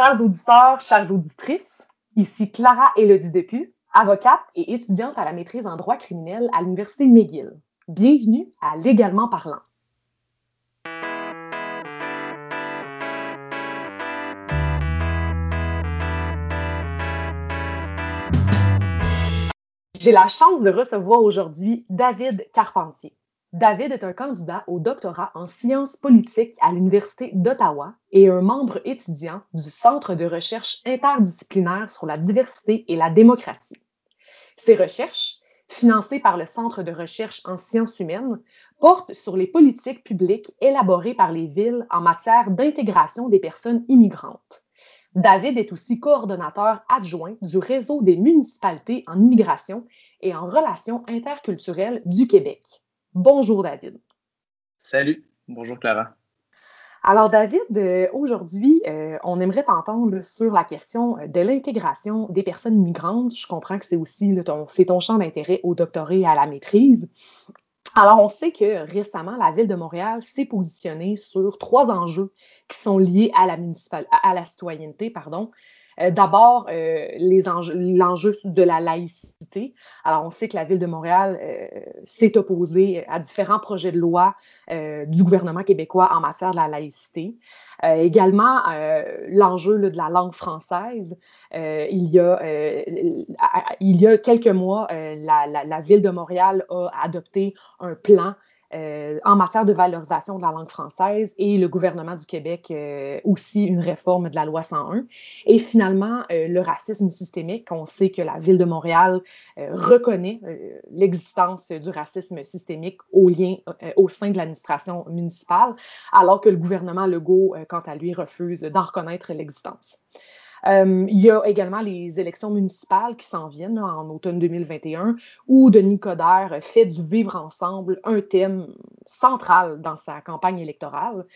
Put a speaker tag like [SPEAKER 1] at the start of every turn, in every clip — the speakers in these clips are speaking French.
[SPEAKER 1] Chers auditeurs, chères auditrices, ici Clara Elodie Depu, avocate et étudiante à la maîtrise en droit criminel à l'Université McGill. Bienvenue à Légalement parlant. J'ai la chance de recevoir aujourd'hui David Carpentier. David est un candidat au doctorat en sciences politiques à l'Université d'Ottawa et un membre étudiant du Centre de recherche interdisciplinaire sur la diversité et la démocratie. Ses recherches, financées par le Centre de recherche en sciences humaines, portent sur les politiques publiques élaborées par les villes en matière d'intégration des personnes immigrantes. David est aussi coordonnateur adjoint du réseau des municipalités en immigration et en relations interculturelles du Québec. Bonjour David.
[SPEAKER 2] Salut, bonjour Clara.
[SPEAKER 1] Alors David, euh, aujourd'hui, euh, on aimerait t'entendre sur la question de l'intégration des personnes migrantes. Je comprends que c'est aussi ton, ton champ d'intérêt au doctorat et à la maîtrise. Alors, on sait que récemment, la ville de Montréal s'est positionnée sur trois enjeux qui sont liés à la, à la citoyenneté, pardon, euh, d'abord, euh, l'enjeu de la laïcité. Alors, on sait que la Ville de Montréal euh, s'est opposée à différents projets de loi du gouvernement québécois en matière de la laïcité. également, l'enjeu de la langue française. il, y a, il y a quelques mois, la, la Ville de Montréal a adopté un plan euh, en matière de valorisation de la langue française et le gouvernement du Québec euh, aussi une réforme de la loi 101. Et finalement, euh, le racisme systémique, on sait que la ville de Montréal reconnaît l'existence du racisme systémique au, au sein de l'administration municipale, alors que le gouvernement Legault, quant à lui, refuse d'en reconnaître l'existence. Euh, il y a également les élections municipales qui s'en viennent en automne 2021, où Denis Coderre fait du vivre ensemble un thème central dans sa campagne électorale.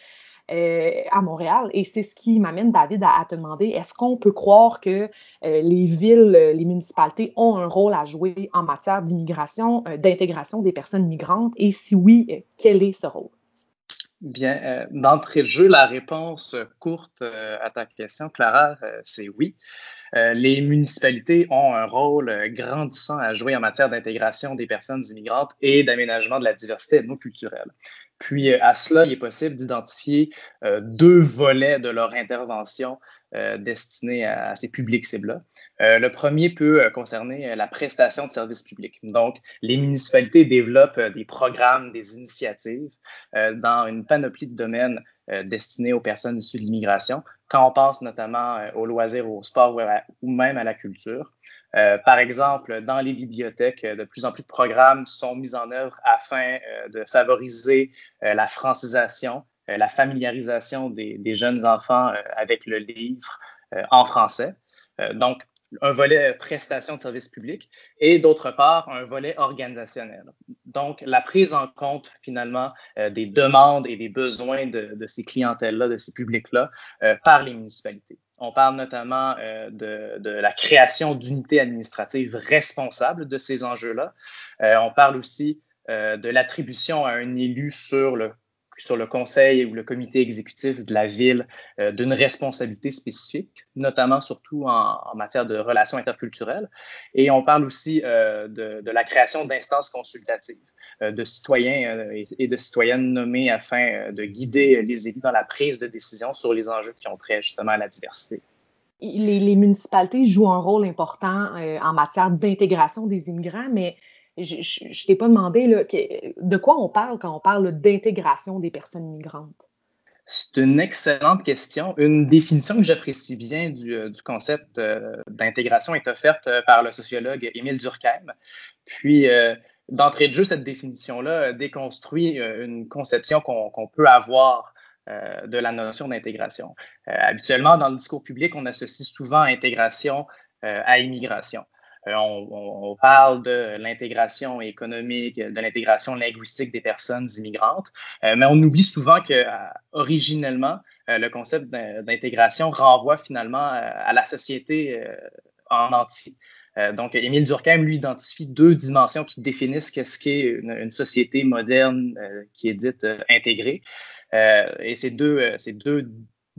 [SPEAKER 1] Euh, à Montréal. Et c'est ce qui m'amène, David, à, te demander, est-ce qu'on peut croire que euh, les villes, les municipalités ont un rôle à jouer en matière d'immigration, d'intégration des personnes migrantes? Et si oui, quel est ce rôle?
[SPEAKER 2] Bien, euh, d'entrée de jeu, la réponse courte euh, à ta question, Clara, euh, c'est oui. les municipalités ont un rôle grandissant à jouer en matière d'intégration des personnes immigrantes et d'aménagement de la diversité ethno-culturelle. Puis à cela, il est possible d'identifier deux volets de leur intervention euh, destinés à, ces publics cibles-là. Euh, le premier peut euh, concerner la prestation de services publics. Donc, les municipalités développent des programmes, des initiatives dans une panoplie de domaines destinés aux personnes issues de l'immigration, quand on pense notamment aux loisirs, au sport ou, même à la culture. par exemple, dans les bibliothèques, de plus en plus de programmes sont mis en œuvre afin de favoriser la francisation euh, la familiarisation des, jeunes enfants euh, avec le livre euh, en français. donc, un volet prestation de services publics et d'autre part un volet organisationnel. Donc, la prise en compte finalement des demandes et des besoins de, ces clientèles-là, de ces publics-là, par les municipalités. On parle notamment de, la création d'unités administratives responsables de ces enjeux-là. on parle aussi de l'attribution à un élu sur le sur le conseil ou le comité exécutif de la ville euh, d'une responsabilité spécifique, notamment surtout en, matière de relations interculturelles. Et on parle aussi euh, de, la création d'instances consultatives, euh, de citoyens et, de citoyennes nommés afin de guider les élus dans la prise de décision sur les enjeux qui ont trait justement à la diversité.
[SPEAKER 1] Les, les municipalités jouent un rôle important en matière d'intégration des immigrants, mais je, je, t'ai pas demandé là, de quoi on parle quand on parle d'intégration des personnes migrantes?
[SPEAKER 2] C'est une excellente question. Une définition que j'apprécie bien du, euh, concept euh, d'intégration est offerte euh, par le sociologue Émile Durkheim. Puis, d'entrée de jeu, cette définition-là déconstruit une conception qu'on peut avoir de la notion d'intégration. habituellement, dans le discours public, on associe souvent intégration à immigration. Euh, on, parle de l'intégration économique, de l'intégration linguistique des personnes immigrantes, euh, mais on oublie souvent que euh, originellement, le concept d'intégration renvoie finalement à la société en entier. donc, Émile Durkheim, lui, identifie deux dimensions qui définissent qu'est-ce qu'est une, société moderne qui est dite intégrée. et ces deux, ces deux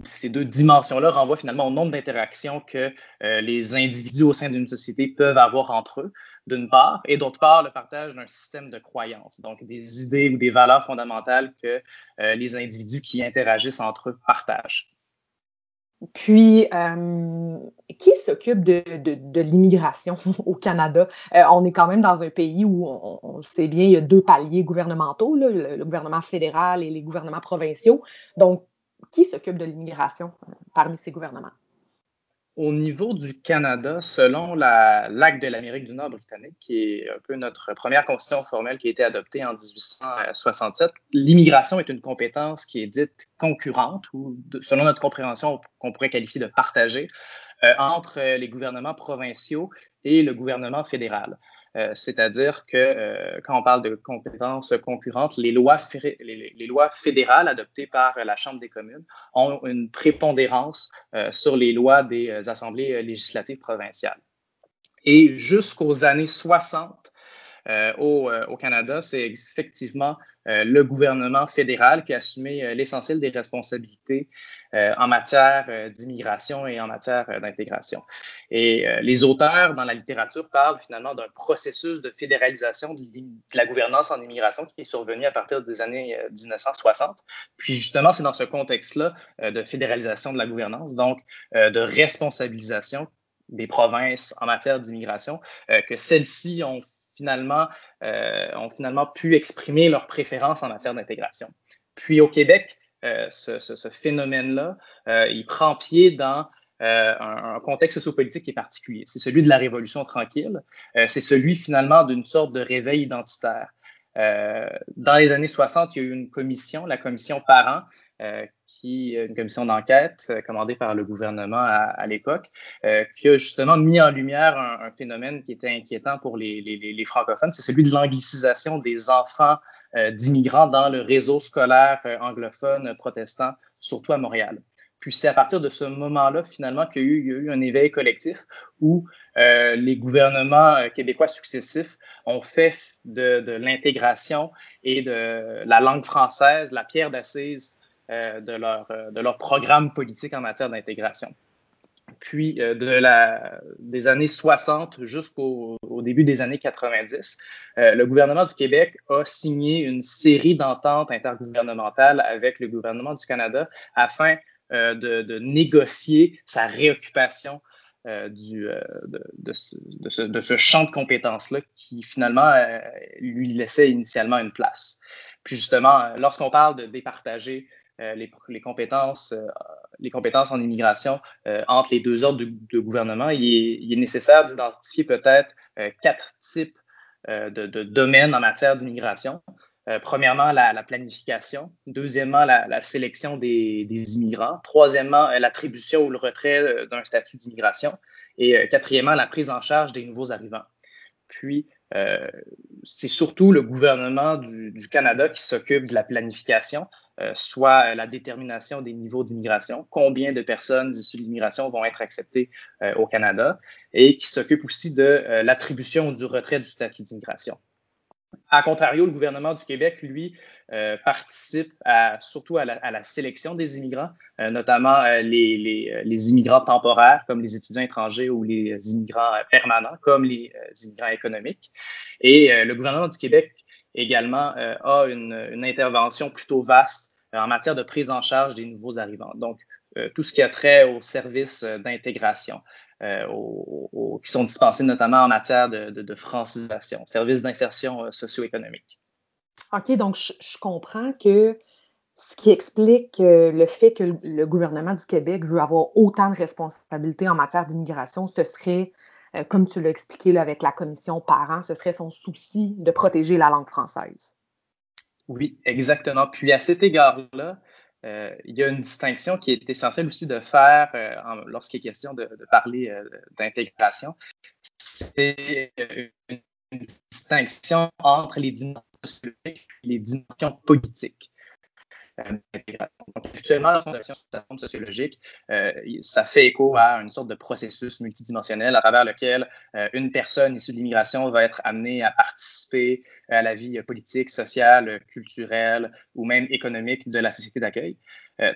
[SPEAKER 2] ces deux dimensions-là renvoient finalement au nombre d'interactions que euh, les individus au sein d'une société peuvent avoir entre eux, d'une part, et d'autre part, le partage d'un système de croyances, donc des idées ou des valeurs fondamentales que euh, les individus qui interagissent entre eux partagent.
[SPEAKER 1] Puis, euh, qui s'occupe de, l'immigration au Canada? On est quand même dans un pays où on, sait bien, il y a deux paliers gouvernementaux, le, le, gouvernement fédéral et les gouvernements provinciaux. Donc, qui s'occupe de l'immigration euh, parmi ces gouvernements?
[SPEAKER 2] Au niveau du Canada, selon l'acte de l'Amérique du Nord britannique, qui est un peu notre première constitution formelle qui a été adoptée en 1867, l'immigration est une compétence qui est dite concurrente ou, selon notre compréhension, qu'on pourrait qualifier de partagée entre les gouvernements provinciaux et le gouvernement fédéral. Euh, c'est-à-dire que euh, quand on parle de compétences concurrentes, les lois, les, lois fédérales adoptées par la Chambre des communes ont une prépondérance sur les lois des assemblées législatives provinciales. Et jusqu'aux années 60, euh, euh, au, Canada, c'est effectivement euh, le gouvernement fédéral qui a assumé l'essentiel des responsabilités en matière d'immigration et en matière d'intégration. Et les auteurs dans la littérature parlent finalement d'un processus de fédéralisation de la gouvernance en immigration qui est survenu à partir des années 1960. Puis justement, c'est dans ce contexte-là de fédéralisation de la gouvernance, donc de responsabilisation des provinces en matière d'immigration, que celles-ci ont finalement, euh, ont finalement pu exprimer leurs préférences en matière d'intégration. Puis au Québec, euh, ce, phénomène-là, euh, il prend pied dans un, un, contexte sociopolitique qui est particulier. C'est celui de la Révolution tranquille. c'est celui finalement d'une sorte de réveil identitaire. dans les années 60, il y a eu une commission, la commission Parents, qui, une commission d'enquête euh, commandée par le gouvernement à, l'époque, euh, qui a justement mis en lumière un, phénomène qui était inquiétant pour les, francophones, c'est celui de l'anglicisation des enfants euh, d'immigrants dans le réseau scolaire anglophone protestant, surtout à Montréal. Puis c'est à partir de ce moment-là, finalement, qu'il y, a eu un éveil collectif où euh, les gouvernements québécois successifs ont fait de, de l'intégration et de la langue française la pierre d'assise euh, de, leur, euh, de leur programme politique en matière d'intégration. Puis, euh, des années 60 jusqu'au début des années 90, le gouvernement du Québec a signé une série d'ententes intergouvernementales avec le gouvernement du Canada afin de, négocier sa réoccupation de, ce, champ de compétences-là qui finalement lui laissait initialement une place. Puis justement, lorsqu'on parle de départager euh, les, les, compétences, euh, les compétences en immigration euh, entre les deux ordres de, gouvernement, il est, nécessaire d'identifier peut-être quatre types de, domaines en matière d'immigration. premièrement, la, la, planification. Deuxièmement, la, sélection des, immigrants. Troisièmement, l'attribution ou le retrait d'un statut d'immigration. Et quatrièmement, la prise en charge des nouveaux arrivants. Puis, euh, c'est surtout le gouvernement du Canada qui s'occupe de la planification, euh, soit la détermination des niveaux d'immigration, combien de personnes issues de l'immigration vont être acceptées euh, au Canada, et qui s'occupe aussi de euh, l'attribution du retrait du statut d'immigration. A contrario, le gouvernement du Québec, lui, euh, participe à, surtout à la, à sélection des immigrants, euh, notamment euh, les, les, immigrants temporaires, comme les étudiants étrangers, ou les immigrants permanents, comme les immigrants économiques. Et le gouvernement du Québec également a une, intervention plutôt vaste en matière de prise en charge des nouveaux arrivants. Donc, tout ce qui a trait au service d'intégration, euh, qui sont dispensés notamment en matière de, francisation, services d'insertion euh, socio-économique.
[SPEAKER 1] OK, donc je, comprends que ce qui explique euh, le fait que le gouvernement du Québec veut avoir autant de responsabilités en matière d'immigration, ce serait, euh, comme tu l'as expliqué avec la commission parents, ce serait son souci de protéger la langue française.
[SPEAKER 2] Oui, exactement. Puis à cet égard-là, euh, il y a une distinction qui est essentielle aussi de faire euh, lorsqu'il est question de, parler d'intégration. C'est une distinction entre les dimensions sociologiques et les dimensions politiques. Actuellement, la Fondation sociologique, ça fait écho à une sorte de processus multidimensionnel à travers lequel une personne issue de l'immigration va être amenée à participer à la vie politique, sociale, culturelle ou même économique de la société d'accueil.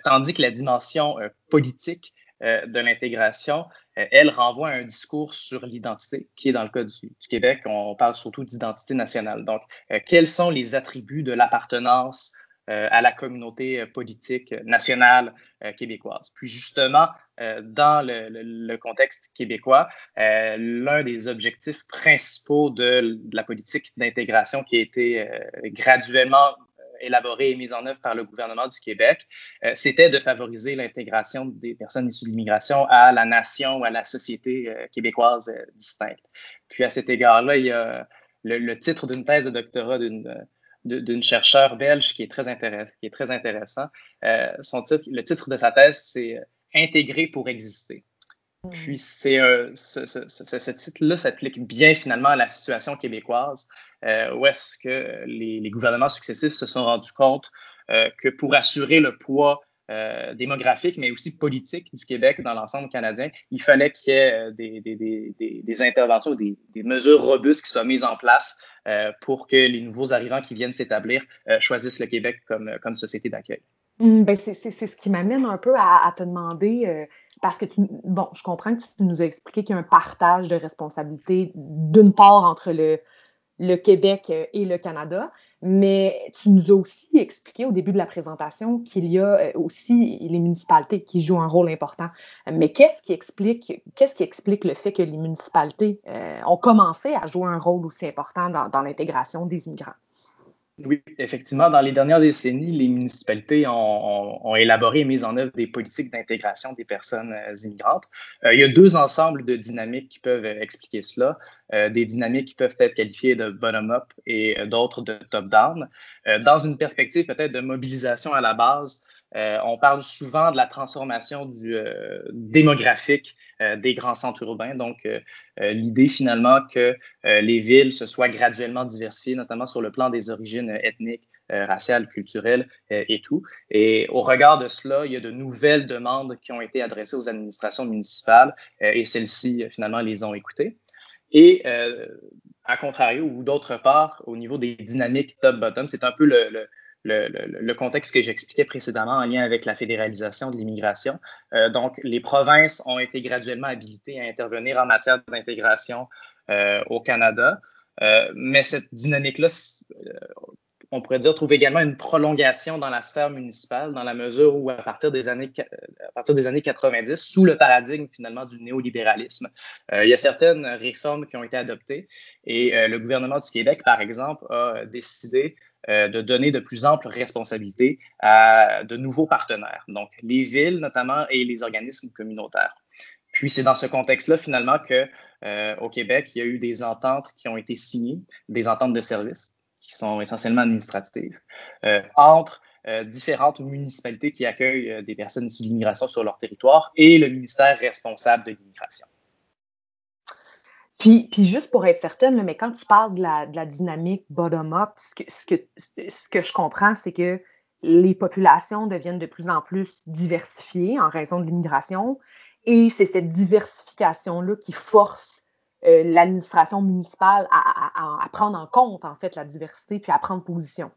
[SPEAKER 2] tandis que la dimension politique euh, de l'intégration, euh, elle renvoie à un discours sur l'identité, qui est dans le cas du, Québec, on parle surtout d'identité nationale. Donc, euh, quels sont les attributs de l'appartenance à la communauté politique nationale québécoise. Puis justement, dans le, contexte québécois, l'un des objectifs principaux de, la politique d'intégration qui a été graduellement élaborée et mise en œuvre par le gouvernement du Québec, euh, c'était de favoriser l'intégration des personnes issues de l'immigration à la nation ou à la société euh, québécoise euh, distincte. Puis à cet égard-là, il y a le, titre d'une thèse de doctorat d'une d'une chercheure belge qui est très, intéressant, qui est très intéressant. son titre, le titre de sa thèse, c'est Intégrer pour exister. Puis c'est ce, ce, ce, ce titre-là s'applique bien finalement à la situation québécoise, euh, où est-ce que les, les, gouvernements successifs se sont rendus compte euh, que pour assurer le poids euh, démographique, mais aussi politique du Québec dans l'ensemble canadien, il fallait qu'il y ait euh, des, des, des, des interventions, des, mesures robustes qui soient mises en place euh, pour que les nouveaux arrivants qui viennent s'établir choisissent le Québec comme, comme société d'accueil.
[SPEAKER 1] Mmh, ben c'est ce qui m'amène un peu à, à te demander parce que tu, bon, je comprends que tu nous as expliqué qu'il y a un partage de responsabilités d'une part entre le, le Québec euh, et le Canada, mais tu nous as aussi expliqué au début de la présentation qu'il y a euh, aussi les municipalités qui jouent un rôle important. Mais qu'est-ce qui explique, le fait que les municipalités euh, ont commencé à jouer un rôle aussi important dans, dans l'intégration des immigrants?
[SPEAKER 2] Oui, effectivement, dans les dernières décennies, les municipalités ont, élaboré et mis en œuvre des politiques d'intégration des personnes euh, immigrantes. Euh, il y a deux ensembles de dynamiques qui peuvent euh, expliquer cela. des dynamiques qui peuvent être qualifiées de bottom-up et d'autres de top-down. dans une perspective peut-être de mobilisation à la base, on parle souvent de la transformation démographique des grands centres urbains. Donc, l'idée finalement que les villes se soient graduellement diversifiées, notamment sur le plan des origines ethniques, raciales, culturelles et tout. Et au regard de cela, il y a de nouvelles demandes qui ont été adressées aux administrations municipales et celles-ci finalement les ont écoutées. Et à contrario, ou d'autre part, au niveau des dynamiques top-bottom, c'est un peu le contexte que j'expliquais précédemment en lien avec la fédéralisation de l'immigration. Euh, donc, les provinces ont été graduellement habilitées à intervenir en matière d'intégration euh, au Canada. Euh, mais cette dynamique-là, on pourrait dire, trouve également une prolongation dans la sphère municipale, dans la mesure où, à partir des années, à partir des années 90, sous le paradigme finalement du néolibéralisme, il y a certaines réformes qui ont été adoptées et le gouvernement du Québec, par exemple, a décidé euh, de donner de plus amples responsabilités à de nouveaux partenaires, donc les villes notamment et les organismes communautaires. Puis c'est dans ce contexte-là finalement que euh, au Québec, il y a eu des ententes qui ont été signées, des ententes de services qui sont essentiellement administratives, euh, entre différentes municipalités qui accueillent des personnes issues l'immigration sur leur territoire et le ministère responsable de l'immigration.
[SPEAKER 1] Puis, puis juste pour être certaine, mais quand tu parles de la, de la dynamique bottom-up, ce que, ce, que, ce que je comprends, c'est que les populations deviennent de plus en plus diversifiées en raison de l'immigration. Et c'est cette diversification-là qui force euh, l'administration municipale à, prendre en compte, en fait, la diversité puis à prendre position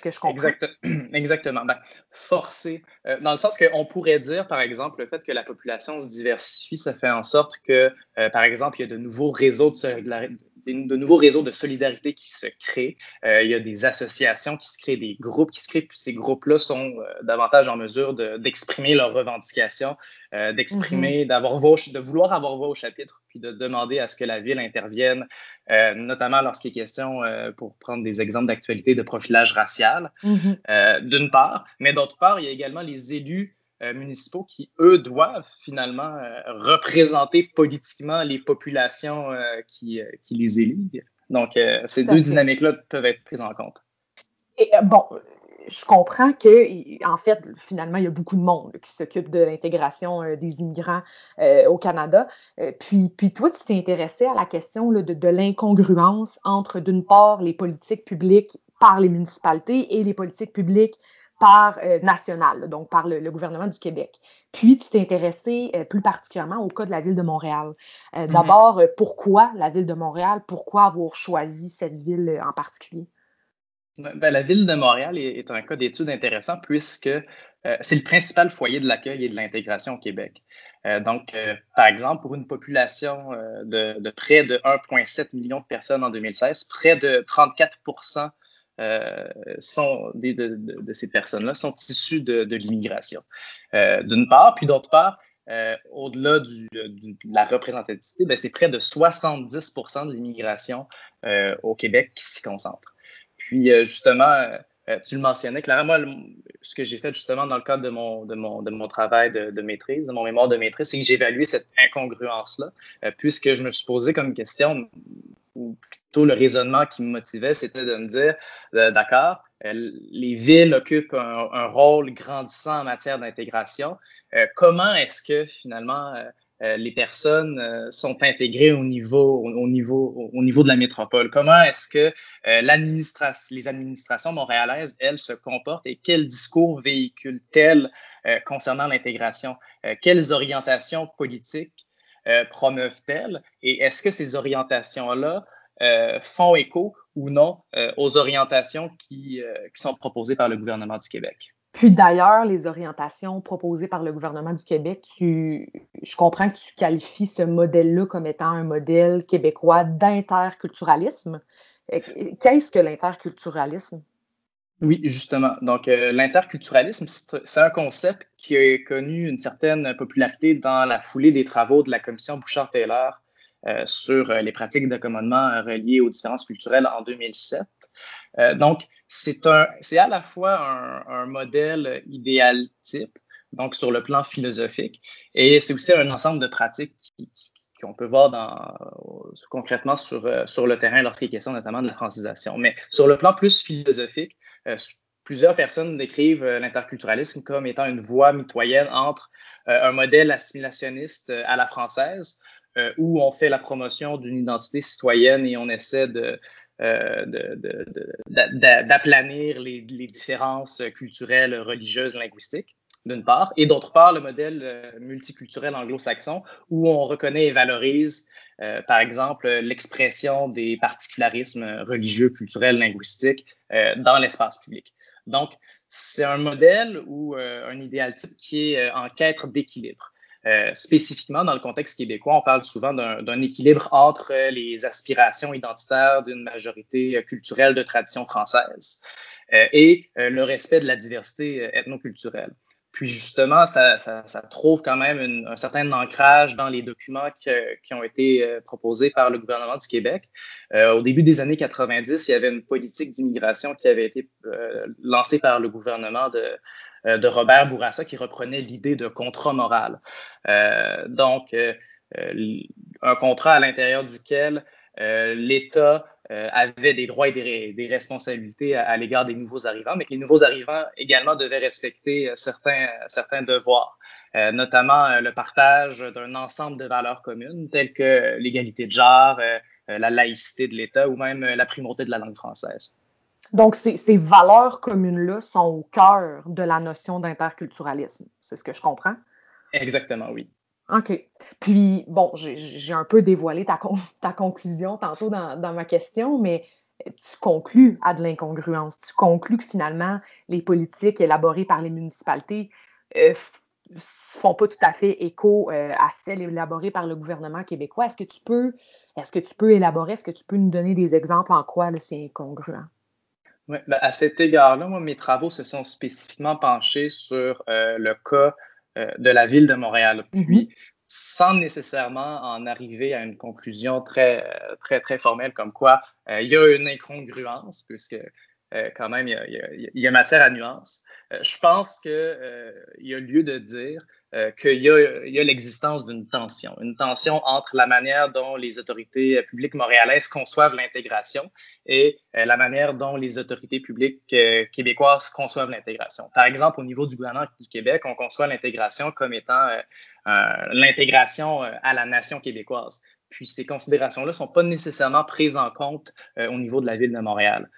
[SPEAKER 1] que je comprends.
[SPEAKER 2] exactement. Ben, forcer, euh, dans le sens qu'on pourrait dire, par exemple, le fait que la population se diversifie, ça fait en sorte que, euh, par exemple, il y a de nouveaux réseaux de, de nouveaux réseaux de solidarité qui se créent. Euh, il y a des associations qui se créent, des groupes qui se créent, puis ces groupes-là sont euh, davantage en mesure d'exprimer leurs revendications, euh, d'exprimer, mm-hmm. d'avoir de vouloir avoir voix au chapitre, puis de demander à ce que la ville intervienne, notamment lorsqu'il est question, pour prendre des exemples d'actualité, de profilage racial, mm-hmm. d'une part, mais d'autre part, il y a également les élus municipaux qui, eux, doivent finalement euh, représenter politiquement les populations euh, qui, qui, les élisent. Donc, ces deux dynamiques-là peuvent être prises en compte.
[SPEAKER 1] Et, bon, je comprends que, en fait, finalement, il y a beaucoup de monde qui s'occupe de l'intégration des immigrants au Canada. puis, puis toi, tu t'es intéressé à la question de, de l'incongruence entre, d'une part, les politiques publiques par les municipalités et les politiques publiques par national, donc par le, gouvernement du Québec. Puis, tu t'es intéressé plus particulièrement au cas de la ville de Montréal. Mm-hmm. D'abord, pourquoi la ville de Montréal? Pourquoi avoir choisi cette ville en particulier?
[SPEAKER 2] Ben, la ville de Montréal est, un cas d'étude intéressant puisque euh, c'est le principal foyer de l'accueil et de l'intégration au Québec. Euh, donc, euh, par exemple, pour une population de, près de 1,7 million de personnes en 2016, près de 34 sont, de, ces personnes-là sont issues de, l'immigration. D'une part, puis d'autre part, au-delà de la représentativité, ben, c'est près de 70% de l'immigration au Québec qui s'y concentre. Puis euh, justement, euh, euh, tu le mentionnais, Clara, moi, ce que j'ai fait justement dans le cadre de mon, travail de, maîtrise, de mon mémoire de maîtrise, c'est que j'ai évalué cette incongruence-là, puisque je me suis posé comme question, ou plutôt le raisonnement qui me motivait, c'était de me dire, d'accord, les villes occupent un, rôle grandissant en matière d'intégration. comment est-ce que finalement euh, les personnes euh, sont intégrées au niveau, au, niveau, au niveau de la métropole? Comment est-ce que euh, les administrations montréalaises, elles, se comportent et quel discours véhiculent-elles concernant l'intégration? quelles orientations politiques promeuvent-elles? Et est-ce que ces orientations-là font écho ou non aux orientations qui, qui sont proposées par le gouvernement du Québec?
[SPEAKER 1] Puis d'ailleurs, les orientations proposées par le gouvernement du Québec, tu, je comprends que tu qualifies ce modèle-là comme étant un modèle québécois d'interculturalisme. Euh, qu'est-ce que l'interculturalisme?
[SPEAKER 2] Oui, justement. Donc, euh, l'interculturalisme, c'est un concept qui a connu une certaine popularité dans la foulée des travaux de la commission Bouchard-Taylor sur les pratiques d'accommodement reliées aux différences culturelles en 2007. Euh, donc, c'est à la fois un, modèle idéal type, donc sur le plan philosophique, et c'est aussi un ensemble de pratiques qu'on peut voir concrètement sur, euh, sur le terrain lorsqu'il est question notamment de la francisation. Mais sur le plan plus philosophique, euh, plusieurs personnes décrivent l'interculturalisme comme étant une voie mitoyenne entre un modèle assimilationniste à la française, où on fait la promotion d'une identité citoyenne et on essaie de, euh, d'aplanir les, différences culturelles, religieuses, linguistiques, d'une part, et d'autre part, le modèle euh, multiculturel anglo-saxon, où on reconnaît et valorise, euh, par exemple, l'expression des particularismes religieux, culturels, linguistiques dans l'espace public. Donc, c'est un modèle ou un idéal type qui est en quête d'équilibre. Euh, spécifiquement, dans le contexte québécois, on parle souvent d'un équilibre entre les aspirations identitaires d'une majorité culturelle de tradition française euh, et euh, le respect de la diversité ethnoculturelle. Puis justement, ça, trouve quand même un certain ancrage dans les documents qui, ont été proposés par le gouvernement du Québec. Euh, au début des années 90, il y avait une politique d'immigration qui avait été lancée par le gouvernement de, euh, de Robert Bourassa qui reprenait l'idée de contrat moral. Euh, donc, euh, un contrat à l'intérieur duquel l'État avait des droits et des, responsabilités à, l'égard des nouveaux arrivants, mais que les nouveaux arrivants également devaient respecter certains, certains devoirs, notamment le partage d'un ensemble de valeurs communes telles que l'égalité de genre, la laïcité de l'État ou même la primauté de la langue française.
[SPEAKER 1] Donc, ces, ces valeurs communes-là sont au cœur de la notion d'interculturalisme. C'est ce que je comprends?
[SPEAKER 2] Exactement, oui.
[SPEAKER 1] OK. Puis, bon, j'ai un peu dévoilé ta, ta conclusion tantôt dans, dans, ma question, mais tu conclus à de l'incongruence. Tu conclus que finalement, les politiques élaborées par les municipalités euh, font pas tout à fait écho euh, à celles élaborées par le gouvernement québécois. Est-ce que tu peux, est-ce que tu peux élaborer, est-ce que tu peux nous donner des exemples en quoi c'est incongruent?
[SPEAKER 2] Ouais, ben à cet égard-là, moi, mes travaux se sont spécifiquement penchés sur euh, le cas euh, de la ville de Montréal. Mm-hmm. Puis, sans nécessairement en arriver à une conclusion très, très, très formelle comme quoi euh, il y a une incongruence, puisque quand même, il y, a, il y a, matière à nuance. je pense qu'il y a lieu de dire euh, qu'il y a, l'existence d'une tension, une tension entre la manière dont les autorités publiques montréalaises conçoivent l'intégration et euh, la manière dont les autorités publiques euh, québécoises conçoivent l'intégration. Par exemple, au niveau du gouvernement du Québec, on conçoit l'intégration comme étant l'intégration à la nation québécoise. Puis ces considérations-là ne sont pas nécessairement prises en compte au niveau de la ville de Montréal.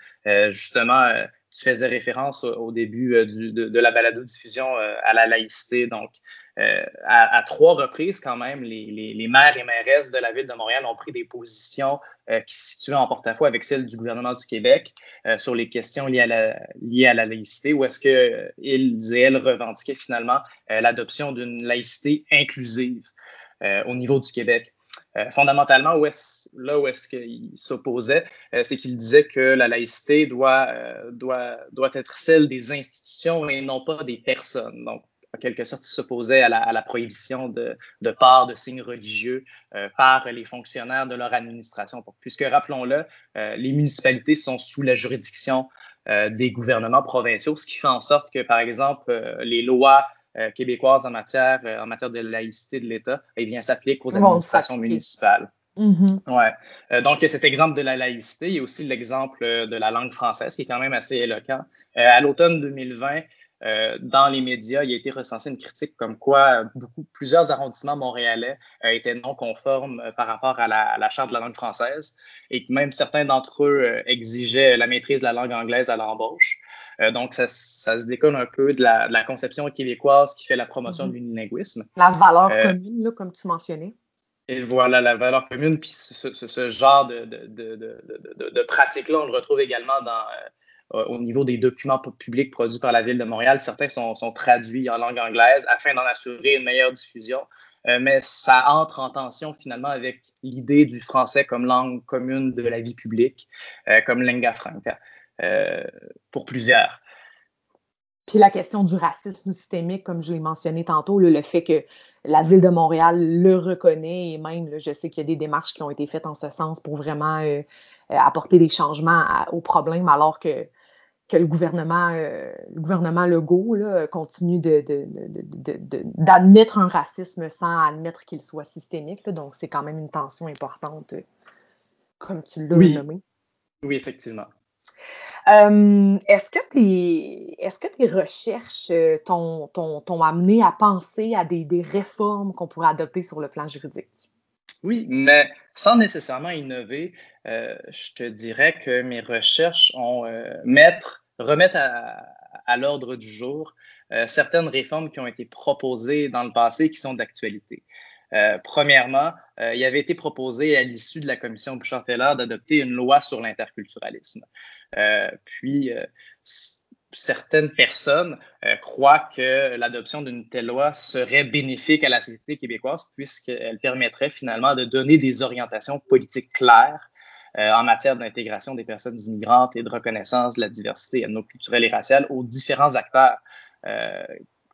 [SPEAKER 2] justement, tu faisais référence au, début de, la balado-diffusion à la laïcité. Donc, à, trois reprises, quand même, les, maires et mairesses de la ville de Montréal ont pris des positions qui se situaient en porte-à-faux avec celles du gouvernement du Québec sur les questions liées à la, liées à la laïcité, où est-ce qu'ils et elles revendiquaient finalement l'adoption d'une laïcité inclusive au niveau du Québec. Euh, fondamentalement, où là où est-ce qu'il s'opposait, euh, c'est qu'il disait que la laïcité doit, euh, doit, doit être celle des institutions et non pas des personnes. Donc, en quelque sorte, il s'opposait à la, à la, prohibition de, de part de signes religieux par les fonctionnaires de leur administration. Puisque, rappelons-le, les municipalités sont sous la juridiction des gouvernements provinciaux, ce qui fait en sorte que, par exemple, les lois québécoise en matière, euh, en matière de laïcité de l'État, eh bien, s'applique aux administrations municipales. Mm-hmm. Ouais. Euh, donc, cet exemple de la laïcité, il y a aussi l'exemple de la langue française qui est quand même assez éloquent. à l'automne 2020, dans les médias, il a été recensé une critique comme quoi beaucoup, plusieurs arrondissements montréalais étaient non conformes par rapport à la, à la, charte de la langue française et que même certains d'entre eux exigeaient la maîtrise de la langue anglaise à l'embauche. Euh, donc, ça, se décolle un peu de la, conception québécoise qui fait la promotion mm-hmm. de l'unilinguisme.
[SPEAKER 1] La valeur euh, commune, là, comme tu mentionnais.
[SPEAKER 2] Et voilà, la valeur commune, puis ce, genre de, de, pratique-là, on le retrouve également dans, euh, au niveau des documents publics produits par la Ville de Montréal. Certains sont, traduits en langue anglaise afin d'en assurer une meilleure diffusion. mais ça entre en tension finalement avec l'idée du français comme langue commune de la vie publique, comme lingua franca. Euh, pour plusieurs.
[SPEAKER 1] Puis la question du racisme systémique, comme je l'ai mentionné tantôt, le fait que la ville de Montréal le reconnaît et même, je sais qu'il y a des démarches qui ont été faites en ce sens pour vraiment euh, euh, apporter des changements au problème, alors que, que le gouvernement, le gouvernement Legault continue d'admettre un racisme sans admettre qu'il soit systémique. donc, c'est quand même une tension importante, comme tu l'as nommé.
[SPEAKER 2] Oui, effectivement.
[SPEAKER 1] Euh, est-ce que tes, recherches euh, t'ont, amené à penser à des, réformes qu'on pourrait adopter sur le plan juridique?
[SPEAKER 2] Oui, mais sans nécessairement innover, euh, je te dirais que mes recherches ont mettre, remettent à, à l'ordre du jour certaines réformes qui ont été proposées dans le passé et qui sont d'actualité. Euh, premièrement, euh, il avait été proposé à l'issue de la commission Bouchard-Taylor d'adopter une loi sur l'interculturalisme. Euh, puis, certaines personnes croient que l'adoption d'une telle loi serait bénéfique à la société québécoise puisqu'elle permettrait finalement de donner des orientations politiques claires en matière d'intégration des personnes immigrantes et de reconnaissance de la diversité ethno-culturelle et raciale aux différents acteurs,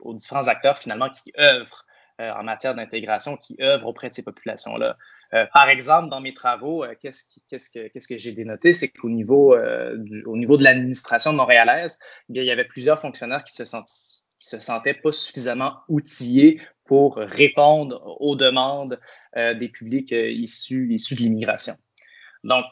[SPEAKER 2] aux différents acteurs finalement qui œuvrent en matière d'intégration qui œuvrent auprès de ces populations-là. Euh, par exemple, dans mes travaux, euh, qu'est-ce, que, j'ai dénoté, c'est qu'au niveau, au niveau de l'administration montréalaise, eh il y avait plusieurs fonctionnaires qui se se sentaient pas suffisamment outillés pour répondre aux demandes des publics issus, issus de l'immigration. Donc,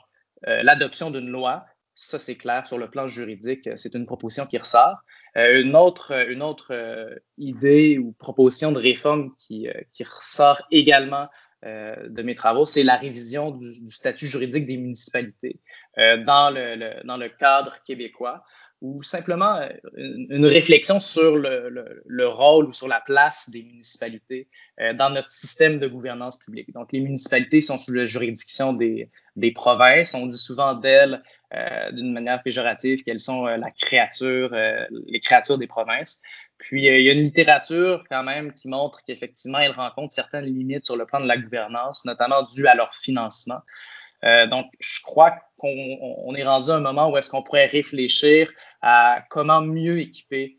[SPEAKER 2] l'adoption d'une loi ça, c'est clair sur le plan juridique, c'est une proposition qui ressort. Euh, une autre, une autre euh, idée ou proposition de réforme qui, euh, qui ressort également de mes travaux, c'est la révision du, statut juridique des municipalités dans, le, dans le cadre québécois ou simplement une, réflexion sur le, le, le, rôle ou sur la place des municipalités dans notre système de gouvernance publique. Donc, les municipalités sont sous la juridiction des, des provinces. On dit souvent d'elles euh, d'une manière péjorative qu'elles sont euh, la créature, euh, les créatures des provinces. Puis il y a une littérature quand même qui montre qu'effectivement elles rencontrent certaines limites sur le plan de la gouvernance, notamment dû à leur financement. donc, je crois qu'on est rendu à un moment où est-ce qu'on pourrait réfléchir à comment mieux équiper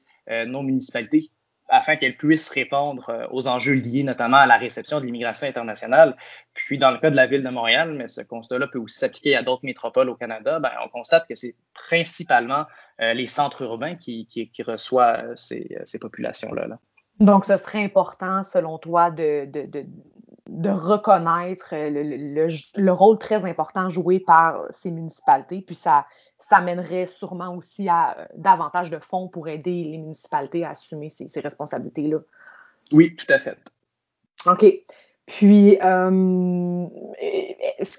[SPEAKER 2] nos municipalités afin qu'elles puissent répondre euh, aux enjeux liés notamment à la réception de l'immigration internationale. Puis dans le cas de la ville de Montréal, mais ce constat-là peut aussi s'appliquer à d'autres métropoles au Canada, ben, on constate que c'est principalement euh, les centres urbains qui, qui, reçoivent ces, ces populations-là. Là.
[SPEAKER 1] Donc, ce serait important, selon toi, de, de reconnaître le, le, le, rôle très important joué par ces municipalités, puis ça, ça mènerait sûrement aussi à euh, davantage de fonds pour aider les municipalités à assumer ces, responsabilités-là.
[SPEAKER 2] Oui, tout à fait.
[SPEAKER 1] OK. Puis, euh,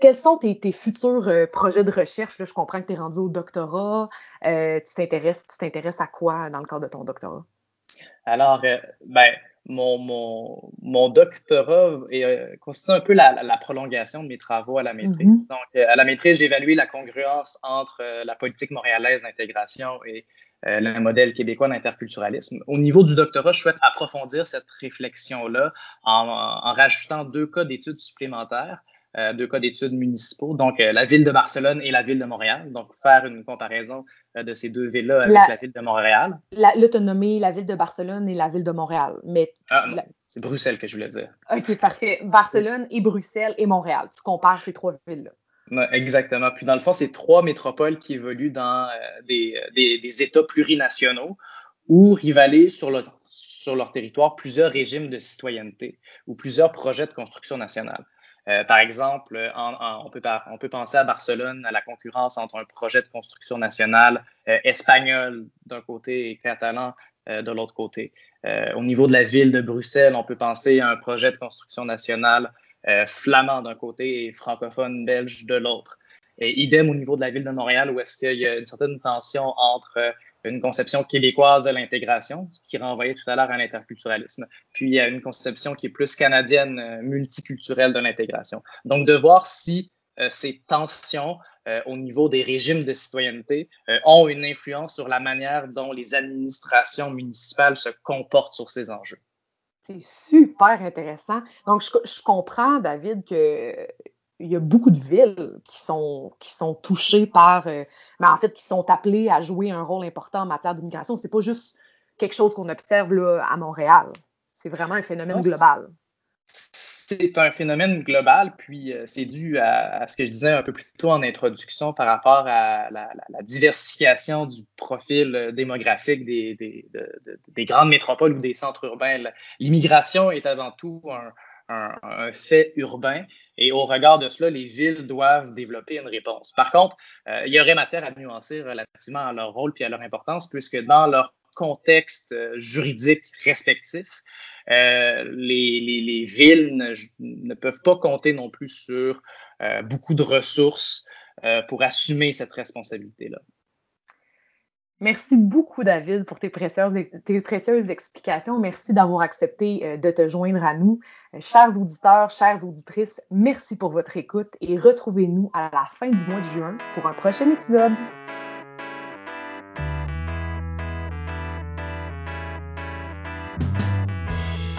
[SPEAKER 1] quels sont tes, futurs projets de recherche? je comprends que tu es rendu au doctorat. tu t'intéresses à quoi dans le cadre de ton doctorat?
[SPEAKER 2] Alors, ben, mon, mon, mon doctorat est, euh, constitue un peu la, la, prolongation de mes travaux à la maîtrise. Mm-hmm. Donc, euh, à la maîtrise, j'ai évalué la congruence entre euh, la politique montréalaise d'intégration et le modèle québécois d'interculturalisme. Au niveau du doctorat, je souhaite approfondir cette réflexion-là en, en, rajoutant deux cas d'études supplémentaires. Euh, deux cas d'études municipaux, donc euh, la ville de Barcelone et la ville de Montréal. Donc, faire une comparaison euh, de ces deux villes-là avec la, ville de Montréal.
[SPEAKER 1] L'autonomie, la, ville de Barcelone et la ville de Montréal. Mais
[SPEAKER 2] ah, c'est Bruxelles que je voulais dire.
[SPEAKER 1] OK, parfait. Barcelone et Bruxelles et Montréal. Tu compares ces trois villes-là.
[SPEAKER 2] Exactement. Puis dans le fond, c'est trois métropoles qui évoluent dans des, des, des, États plurinationaux où rivalent sur, le, sur leur territoire plusieurs régimes de citoyenneté ou plusieurs projets de construction nationale. Euh, par exemple, on, peut penser à Barcelone, à la concurrence entre un projet de construction nationale euh, espagnol d'un côté et catalan euh, de l'autre côté. au niveau de la ville de Bruxelles, on peut penser à un projet de construction nationale flamand d'un côté et francophone belge de l'autre. Et idem au niveau de la ville de Montréal, où est-ce qu'il y a une certaine tension entre euh, une conception québécoise de l'intégration, qui renvoyait tout à l'heure à l'interculturalisme, puis il y a une conception qui est plus canadienne, euh, multiculturelle de l'intégration. Donc, de voir si euh, ces tensions au niveau des régimes de citoyenneté ont une influence sur la manière dont les administrations municipales se comportent sur ces enjeux.
[SPEAKER 1] C'est super intéressant. Donc, je, je comprends, David, que il y a beaucoup de villes qui sont, qui sont touchées par, mais euh, ben, en fait, qui sont appelées à jouer un rôle important en matière d'immigration. C'est pas juste quelque chose qu'on observe là, à Montréal. C'est vraiment un phénomène global.
[SPEAKER 2] C'est un phénomène global, puis euh, c'est dû à, ce que je disais un peu plus tôt en introduction par rapport à la, diversification du profil euh, démographique des, des, des grandes métropoles ou des centres urbains. L'immigration est avant tout un, un, fait urbain et au regard de cela, les villes doivent développer une réponse. Par contre, euh, il y aurait matière à nuancer relativement à leur rôle puis à leur importance puisque dans leur contexte euh, juridique respectif, euh, les, les, villes ne, ne, peuvent pas compter non plus sur beaucoup de ressources pour assumer cette responsabilité-là.
[SPEAKER 1] Merci beaucoup, David, pour tes précieuses, explications. Merci d'avoir accepté euh, de te joindre à nous. Euh, chers auditeurs, chères auditrices, merci pour votre écoute et retrouvez-nous à la fin du mois de juin pour un prochain épisode.